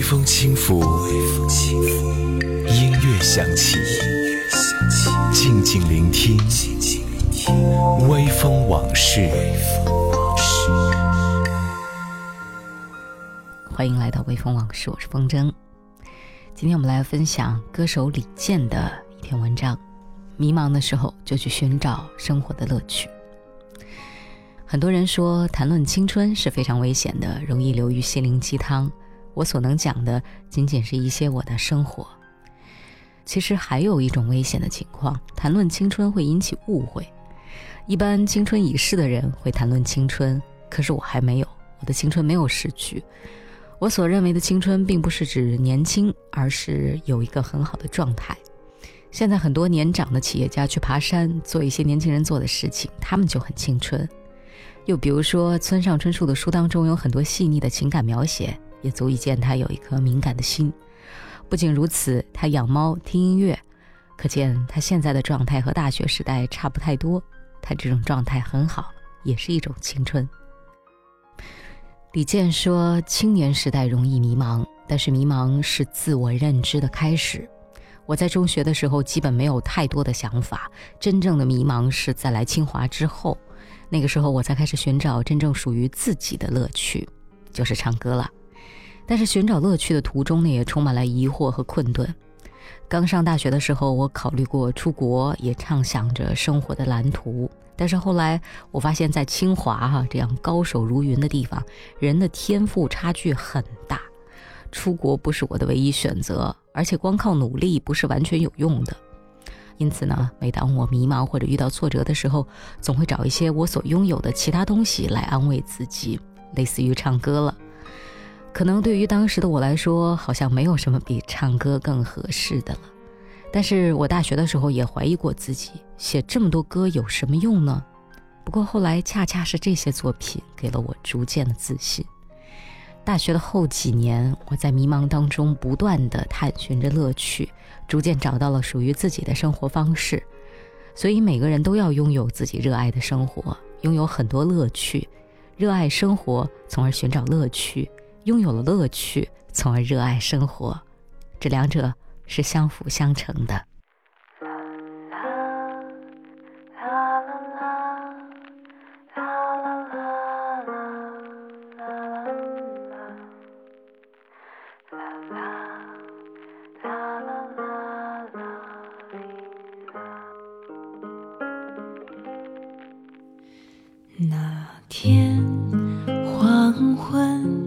微风轻拂，音乐响起，静静聆听，微风往事。欢迎来到微风往事，我是风筝。今天我们来分享歌手李健的一篇文章：迷茫的时候就去寻找生活的乐趣。很多人说谈论青春是非常危险的，容易流于心灵鸡汤。我所能讲的仅仅是一些我的生活。其实还有一种危险的情况，谈论青春会引起误会。一般青春已逝的人会谈论青春，可是我还没有，我的青春没有逝去。我所认为的青春，并不是指年轻，而是有一个很好的状态。现在很多年长的企业家去爬山，做一些年轻人做的事情，他们就很青春。又比如说，村上春树的书当中有很多细腻的情感描写，也足以见他有一颗敏感的心。不仅如此，他养猫、听音乐，可见他现在的状态和大学时代差不太多。他这种状态很好，也是一种青春。李健说：“青年时代容易迷茫，但是迷茫是自我认知的开始。我在中学的时候基本没有太多的想法，真正的迷茫是在来清华之后。”那个时候，我才开始寻找真正属于自己的乐趣，就是唱歌了。但是寻找乐趣的途中呢，也充满了疑惑和困顿。刚上大学的时候，我考虑过出国，也畅想着生活的蓝图。但是后来，我发现，在清华哈这样高手如云的地方，人的天赋差距很大。出国不是我的唯一选择，而且光靠努力不是完全有用的。因此呢，每当我迷茫或者遇到挫折的时候，总会找一些我所拥有的其他东西来安慰自己，类似于唱歌了。可能对于当时的我来说，好像没有什么比唱歌更合适的了。但是我大学的时候也怀疑过自己，写这么多歌有什么用呢？不过后来恰恰是这些作品给了我逐渐的自信。大学的后几年，我在迷茫当中不断的探寻着乐趣，逐渐找到了属于自己的生活方式。所以每个人都要拥有自己热爱的生活，拥有很多乐趣，热爱生活，从而寻找乐趣；拥有了乐趣，从而热爱生活，这两者是相辅相成的。那天黄昏，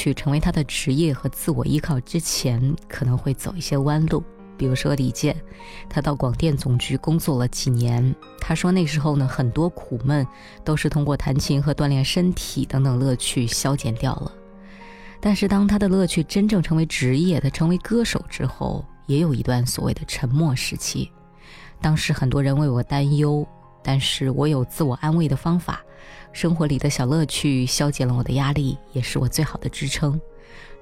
去成为他的职业和自我依靠之前，可能会走一些弯路。比如说李健，他到广电总局工作了几年，他说那时候呢，很多苦闷都是通过弹琴和锻炼身体等等乐趣消减掉了。但是当他的乐趣真正成为职业，他成为歌手之后，也有一段所谓的沉默时期。当时很多人为我担忧，但是我有自我安慰的方法。生活里的小乐趣消解了我的压力，也是我最好的支撑。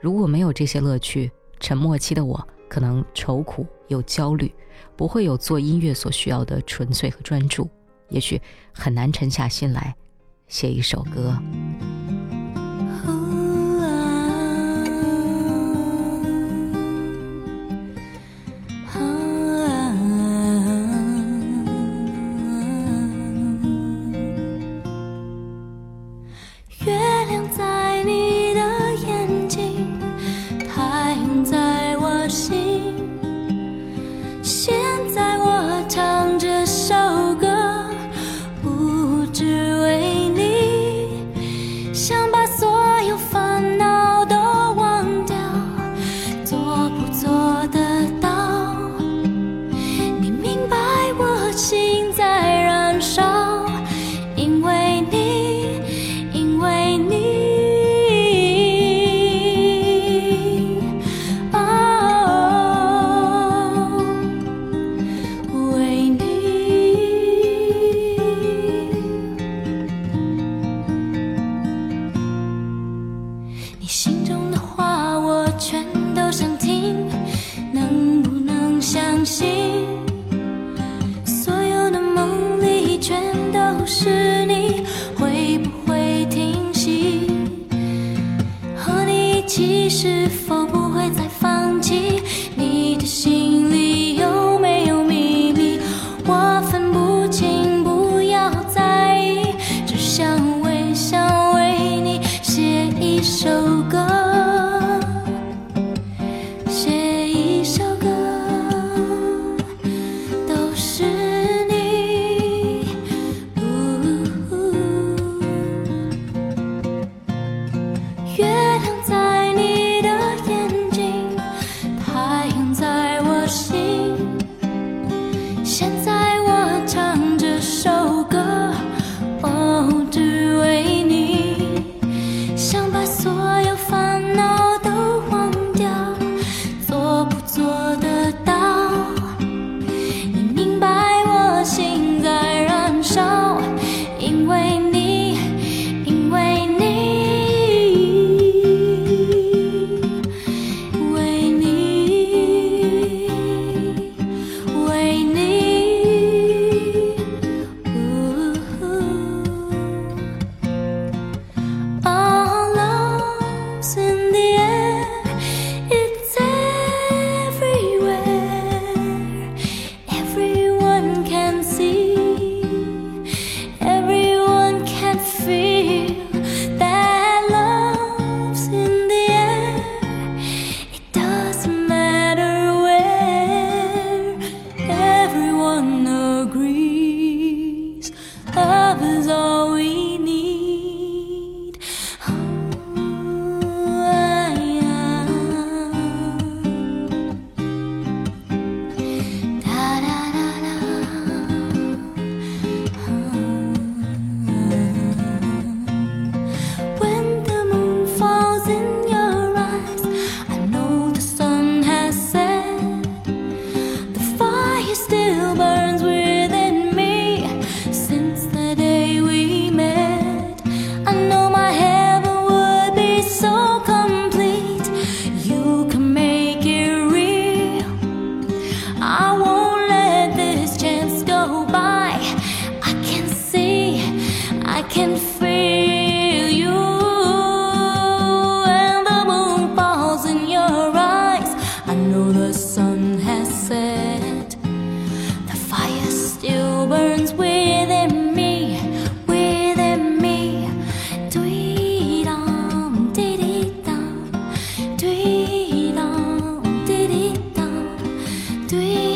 如果没有这些乐趣，沉默期的我可能愁苦又焦虑，不会有做音乐所需要的纯粹和专注，也许很难沉下心来写一首歌。here. 对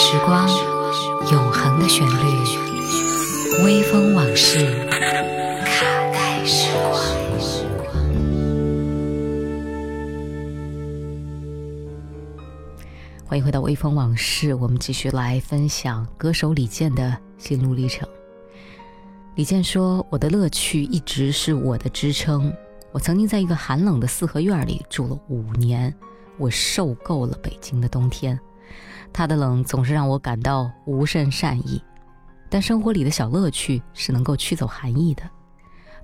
时光，永恒的旋律，微风往事，卡带时光。欢迎回到微风往事，我们继续来分享歌手李健的心路历程。李健说：“我的乐趣一直是我的支撑。我曾经在一个寒冷的四合院里住了五年，我受够了北京的冬天。他的冷总是让我感到无甚善意，但生活里的小乐趣是能够驱走寒意的。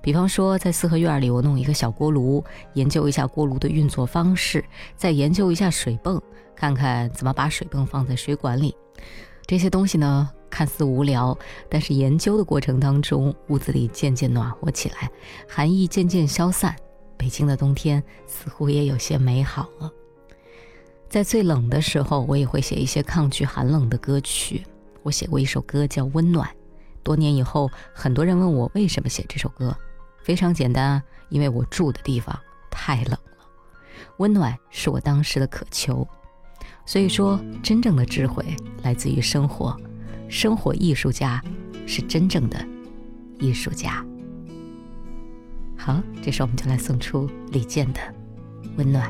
比方说，在四合院里，我弄一个小锅炉，研究一下锅炉的运作方式，再研究一下水泵。”看看怎么把水泵放在水管里，这些东西呢看似无聊，但是研究的过程当中，屋子里渐渐暖和起来，寒意渐渐消散，北京的冬天似乎也有些美好了。在最冷的时候，我也会写一些抗拒寒冷的歌曲。我写过一首歌叫《温暖》，多年以后，很多人问我为什么写这首歌，非常简单，因为我住的地方太冷了，温暖是我当时的渴求。所以说，真正的智慧来自于生活，生活艺术家是真正的艺术家。好，这时候我们就来送出李健的《温暖》。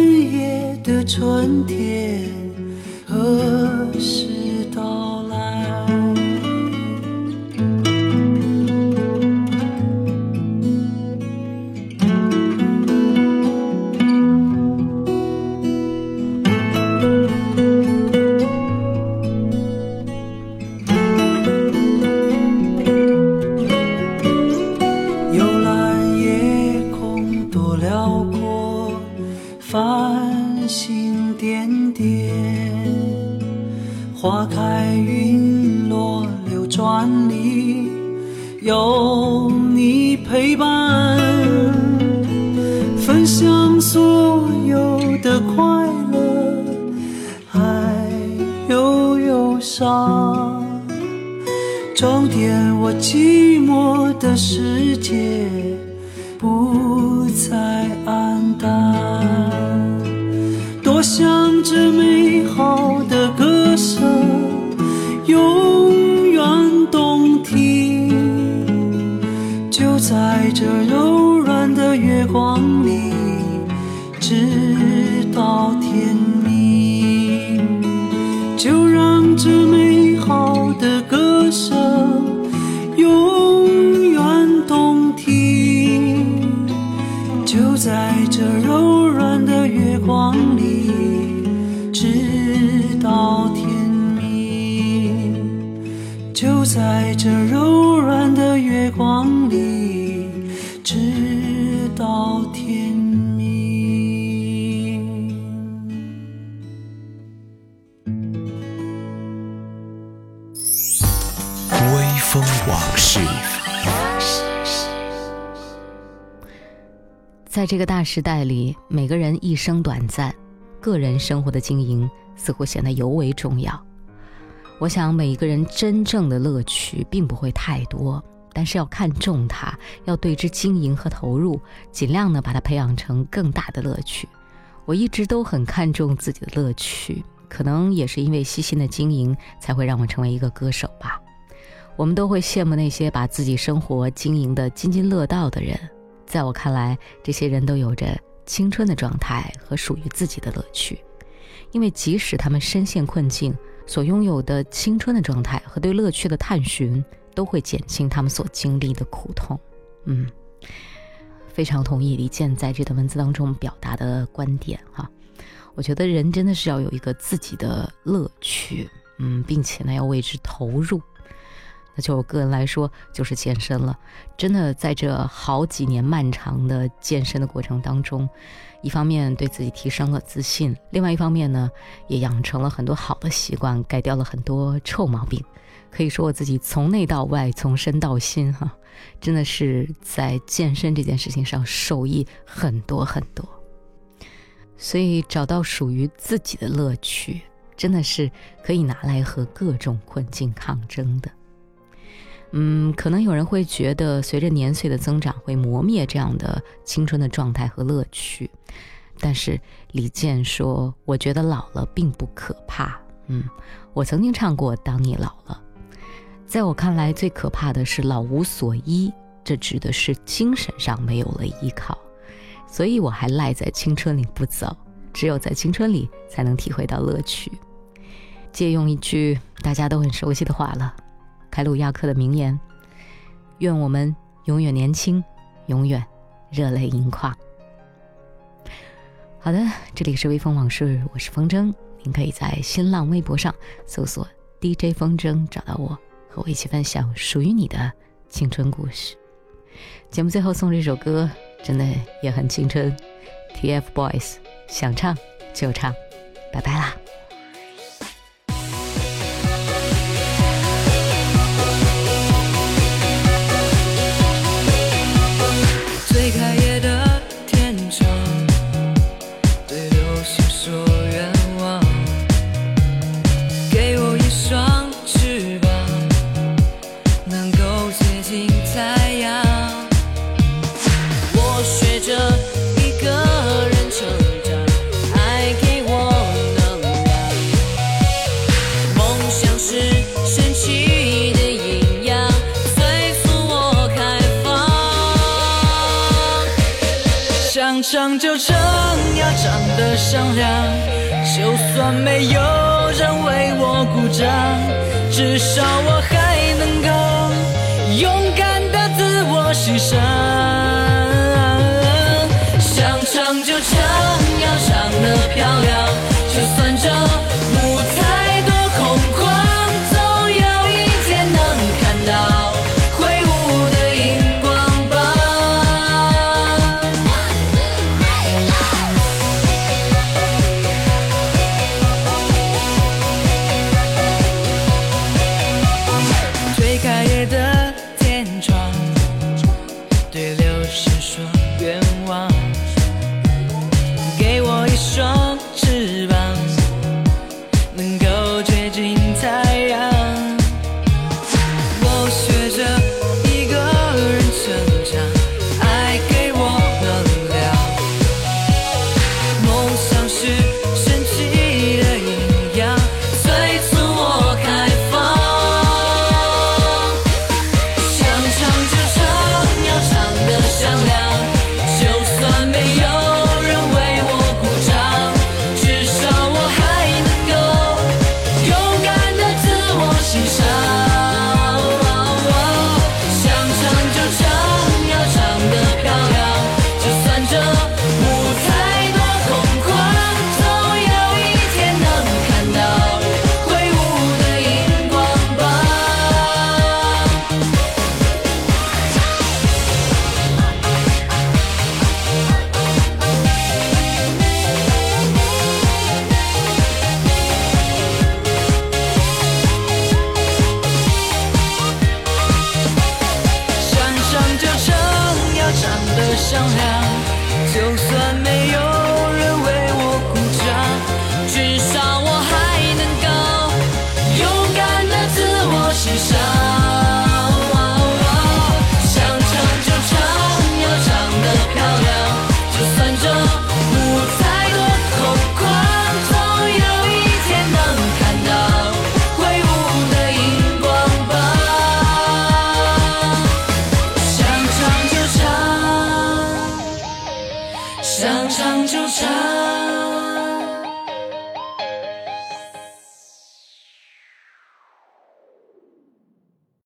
春天，何时？的快乐，还有忧伤装点我寂寞的世界，不再黯淡。多想这美好的歌声永远动听，就在这柔软的月光在这柔软的月光里，直到天明。就在这柔在这个大时代里，每个人一生短暂，个人生活的经营似乎显得尤为重要。我想，每一个人真正的乐趣并不会太多，但是要看重它，要对之经营和投入，尽量的把它培养成更大的乐趣。我一直都很看重自己的乐趣，可能也是因为细心的经营，才会让我成为一个歌手吧。我们都会羡慕那些把自己生活经营的津津乐道的人。在我看来，这些人都有着青春的状态和属于自己的乐趣，因为即使他们深陷困境，所拥有的青春的状态和对乐趣的探寻，都会减轻他们所经历的苦痛。嗯，非常同意李健在这段文字当中表达的观点哈。我觉得人真的是要有一个自己的乐趣，嗯，并且呢要为之投入。那就我个人来说，就是健身了。真的在这好几年漫长的健身的过程当中，一方面对自己提升了自信，另外一方面呢，也养成了很多好的习惯，改掉了很多臭毛病。可以说我自己从内到外，从身到心，哈，真的是在健身这件事情上受益很多很多。所以找到属于自己的乐趣，真的是可以拿来和各种困境抗争的。嗯，可能有人会觉得，随着年岁的增长，会磨灭这样的青春的状态和乐趣。但是李健说：“我觉得老了并不可怕。”嗯，我曾经唱过《当你老了》。在我看来，最可怕的是老无所依，这指的是精神上没有了依靠。所以我还赖在青春里不走，只有在青春里才能体会到乐趣。借用一句大家都很熟悉的话了。凯鲁亚克的名言：“愿我们永远年轻，永远热泪盈眶。”好的，这里是微风往事，我是风筝，您可以在新浪微博上搜索 DJ 风筝找到我，和我一起分享属于你的青春故事。节目最后送这首歌，真的也很青春，TFBOYS 想唱就唱，拜拜啦。唱就唱，要唱得响亮，就算没有人为我鼓掌，至少我还能够勇敢的自我欣赏。想唱就唱，要唱得漂亮，就算这。就算没。